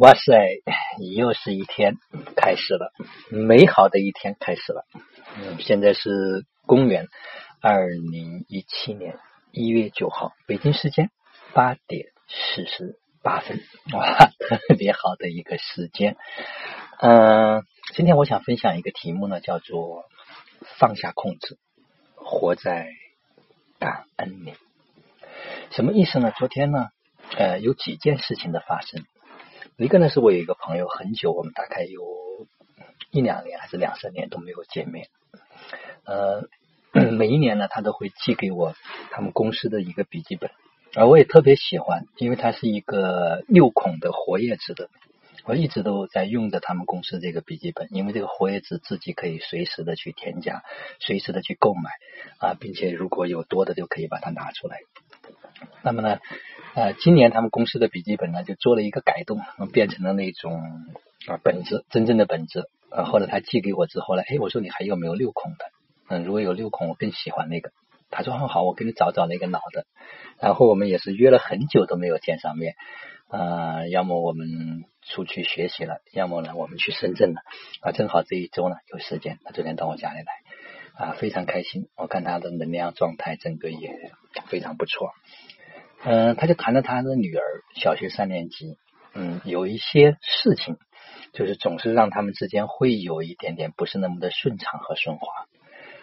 哇塞，又是一天开始了，美好的一天开始了。嗯，现在是公元二零一七年一月九号，北京时间八点四十八分，哇，特别好的一个时间。嗯，今天我想分享一个题目呢，叫做放下控制，活在感恩里。什么意思呢？昨天呢，呃，有几件事情的发生。一个呢，是我有一个朋友，很久我们大概有一两年还是两三年都没有见面。呃，每一年呢，他都会寄给我他们公司的一个笔记本，而我也特别喜欢，因为它是一个六孔的活页纸的。我一直都在用着他们公司这个笔记本，因为这个活页纸自己可以随时的去添加，随时的去购买啊，并且如果有多的就可以把它拿出来。那么呢？呃，今年他们公司的笔记本呢，就做了一个改动，变成了那种啊本子，真正的本子。呃，后来他寄给我之后呢，哎，我说你还有没有六孔的？嗯，如果有六孔，我更喜欢那个。他说很好，我给你找找那个老的。然后我们也是约了很久都没有见上面。啊，要么我们出去学习了，要么呢我们去深圳了。啊，正好这一周呢有时间，他昨天到我家里来，啊，非常开心。我看他的能量状态整个也非常不错。嗯，他就谈了他的女儿，小学三年级，嗯，有一些事情，就是总是让他们之间会有一点点不是那么的顺畅和顺滑。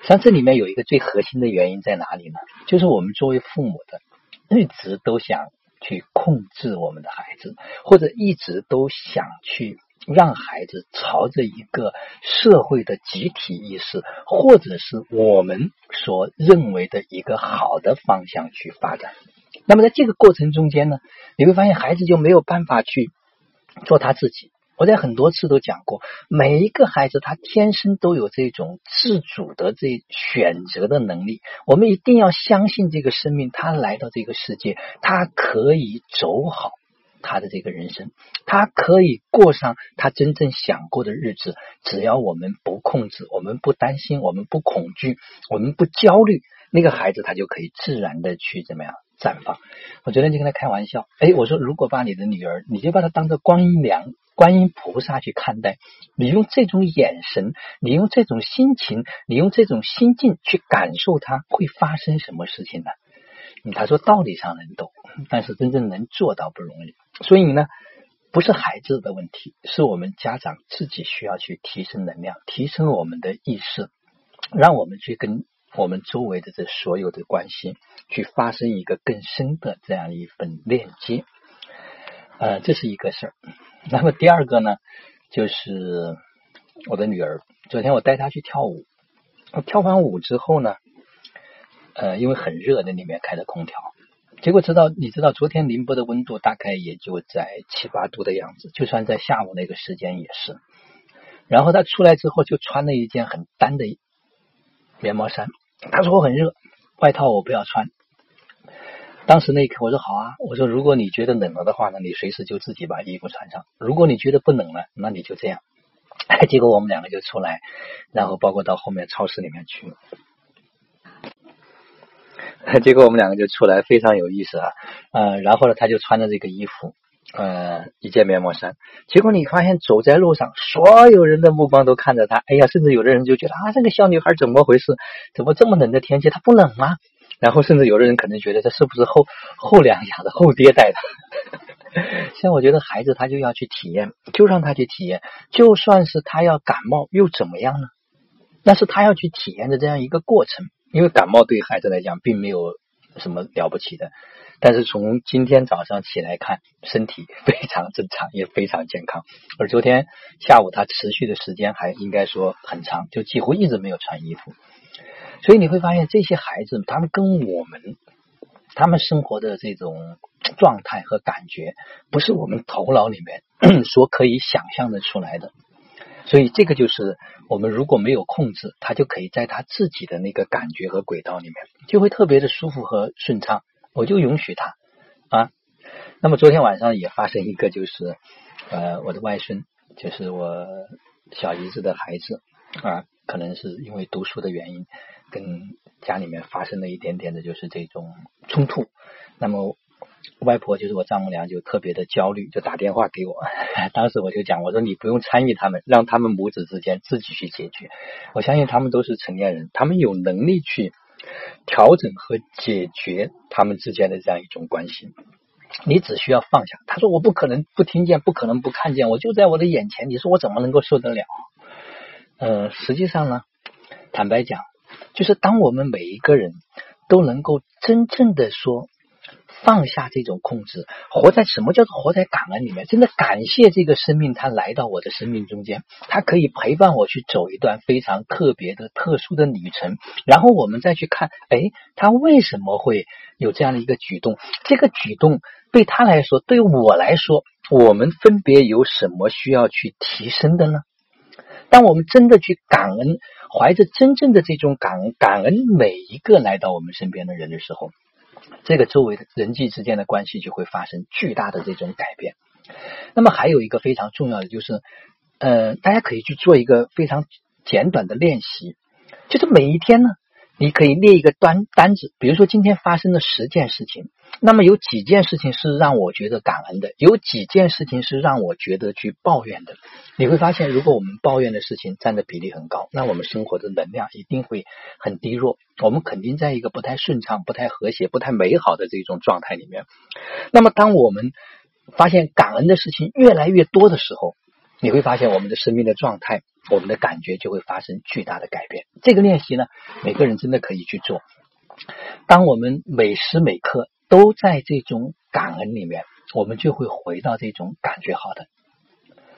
像这里面有一个最核心的原因在哪里呢？就是我们作为父母的，一直都想去控制我们的孩子，或者一直都想去让孩子朝着一个社会的集体意识，或者是我们所认为的一个好的方向去发展。那么在这个过程中间呢，你会发现孩子就没有办法去做他自己。我在很多次都讲过，每一个孩子他天生都有这种自主的这选择的能力。我们一定要相信这个生命，他来到这个世界，他可以走好他的这个人生，他可以过上他真正想过的日子。只要我们不控制，我们不担心，我们不恐惧，我们不焦虑，那个孩子他就可以自然的去怎么样？绽放。我昨天就跟他开玩笑，哎，我说如果把你的女儿，你就把她当做观音娘、观音菩萨去看待，你用这种眼神，你用这种心情，你用这种心境去感受，她会发生什么事情呢？他说道理上能懂，但是真正能做到不容易。所以呢，不是孩子的问题，是我们家长自己需要去提升能量，提升我们的意识，让我们去跟。我们周围的这所有的关系，去发生一个更深的这样一份链接，呃，这是一个事儿。那么第二个呢，就是我的女儿。昨天我带她去跳舞，跳完舞之后呢，呃，因为很热，那里面开着空调，结果知道你知道，昨天宁波的温度大概也就在七八度的样子，就算在下午那个时间也是。然后她出来之后，就穿了一件很单的棉毛衫。他说我很热，外套我不要穿。当时那一刻我说好啊，我说如果你觉得冷了的话呢，你随时就自己把衣服穿上；如果你觉得不冷了，那你就这样。结果我们两个就出来，然后包括到后面超市里面去。结果我们两个就出来，非常有意思啊。呃，然后呢，他就穿着这个衣服。呃，一件棉毛衫，结果你发现走在路上，所有人的目光都看着他。哎呀，甚至有的人就觉得啊，这个小女孩怎么回事？怎么这么冷的天气，她不冷吗？然后甚至有的人可能觉得这是不是后后娘养的后爹带的？像我觉得孩子他就要去体验，就让他去体验，就算是他要感冒又怎么样呢？那是他要去体验的这样一个过程，因为感冒对孩子来讲并没有什么了不起的。但是从今天早上起来看，身体 非常正常，也非常健康。而昨天下午他持续的时间还应该说很长，就几乎一直没有穿衣服。所以你会发现，这些孩子他们跟我们他们生活的这种状态和感觉，不是我们头脑里面 所可以想象的出来的。所以这个就是我们如果没有控制，他就可以在他自己的那个感觉和轨道里面，就会特别的舒服和顺畅。我就允许他啊。那么昨天晚上也发生一个，就是呃，我的外孙，就是我小姨子的孩子啊，可能是因为读书的原因，跟家里面发生了一点点的，就是这种冲突。那么外婆就是我丈母娘，就特别的焦虑，就打电话给我。当时我就讲，我说你不用参与他们，让他们母子之间自己去解决。我相信他们都是成年人，他们有能力去调整和解决他们之间的这样一种关系。你只需要放下。他说我不可能不听见，不可能不看见，我就在我的眼前。你说我怎么能够受得了？呃，实际上呢，坦白讲，就是当我们每一个人都能够真正的说。放下这种控制，活在什么叫做活在感恩里面？真的感谢这个生命，它来到我的生命中间，它可以陪伴我去走一段非常特别的、特殊的旅程。然后我们再去看，哎，他为什么会有这样的一个举动？这个举动对他来说，对我来说，我们分别有什么需要去提升的呢？当我们真的去感恩，怀着真正的这种感恩，感恩每一个来到我们身边的人的时候。这个周围的人际之间的关系就会发生巨大的这种改变。那么还有一个非常重要的就是，呃，大家可以去做一个非常简短的练习，就是每一天呢。你可以列一个单单子，比如说今天发生了十件事情，那么有几件事情是让我觉得感恩的，有几件事情是让我觉得去抱怨的。你会发现，如果我们抱怨的事情占的比例很高，那我们生活的能量一定会很低弱，我们肯定在一个不太顺畅、不太和谐、不太美好的这种状态里面。那么，当我们发现感恩的事情越来越多的时候，你会发现我们的生命的状态。我们的感觉就会发生巨大的改变。这个练习呢，每个人真的可以去做。当我们每时每刻都在这种感恩里面，我们就会回到这种感觉好的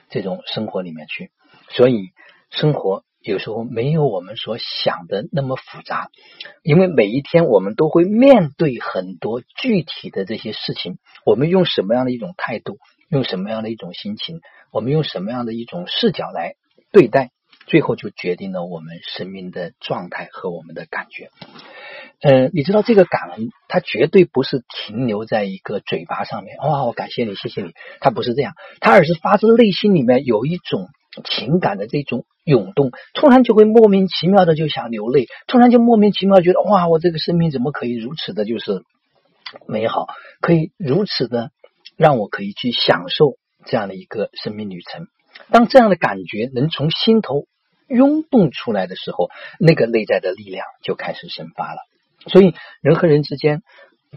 这种生活里面去。所以，生活有时候没有我们所想的那么复杂，因为每一天我们都会面对很多具体的这些事情。我们用什么样的一种态度，用什么样的一种心情，我们用什么样的一种视角来。对待，最后就决定了我们生命的状态和我们的感觉。嗯，你知道这个感恩，它绝对不是停留在一个嘴巴上面。哇，我感谢你，谢谢你。它不是这样，它而是发自内心里面有一种情感的这种涌动，突然就会莫名其妙的就想流泪，突然就莫名其妙觉得哇，我这个生命怎么可以如此的，就是美好，可以如此的让我可以去享受这样的一个生命旅程。当这样的感觉能从心头涌动出来的时候，那个内在的力量就开始生发了。所以，人和人之间，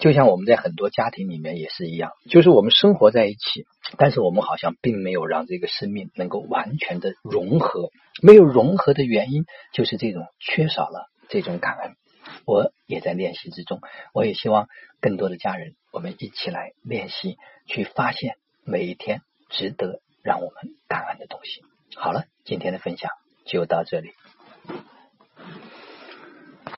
就像我们在很多家庭里面也是一样，就是我们生活在一起，但是我们好像并没有让这个生命能够完全的融合。没有融合的原因，就是这种缺少了这种感恩。我也在练习之中，我也希望更多的家人，我们一起来练习，去发现每一天值得。让我们感恩的东西。好了，今天的分享就到这里。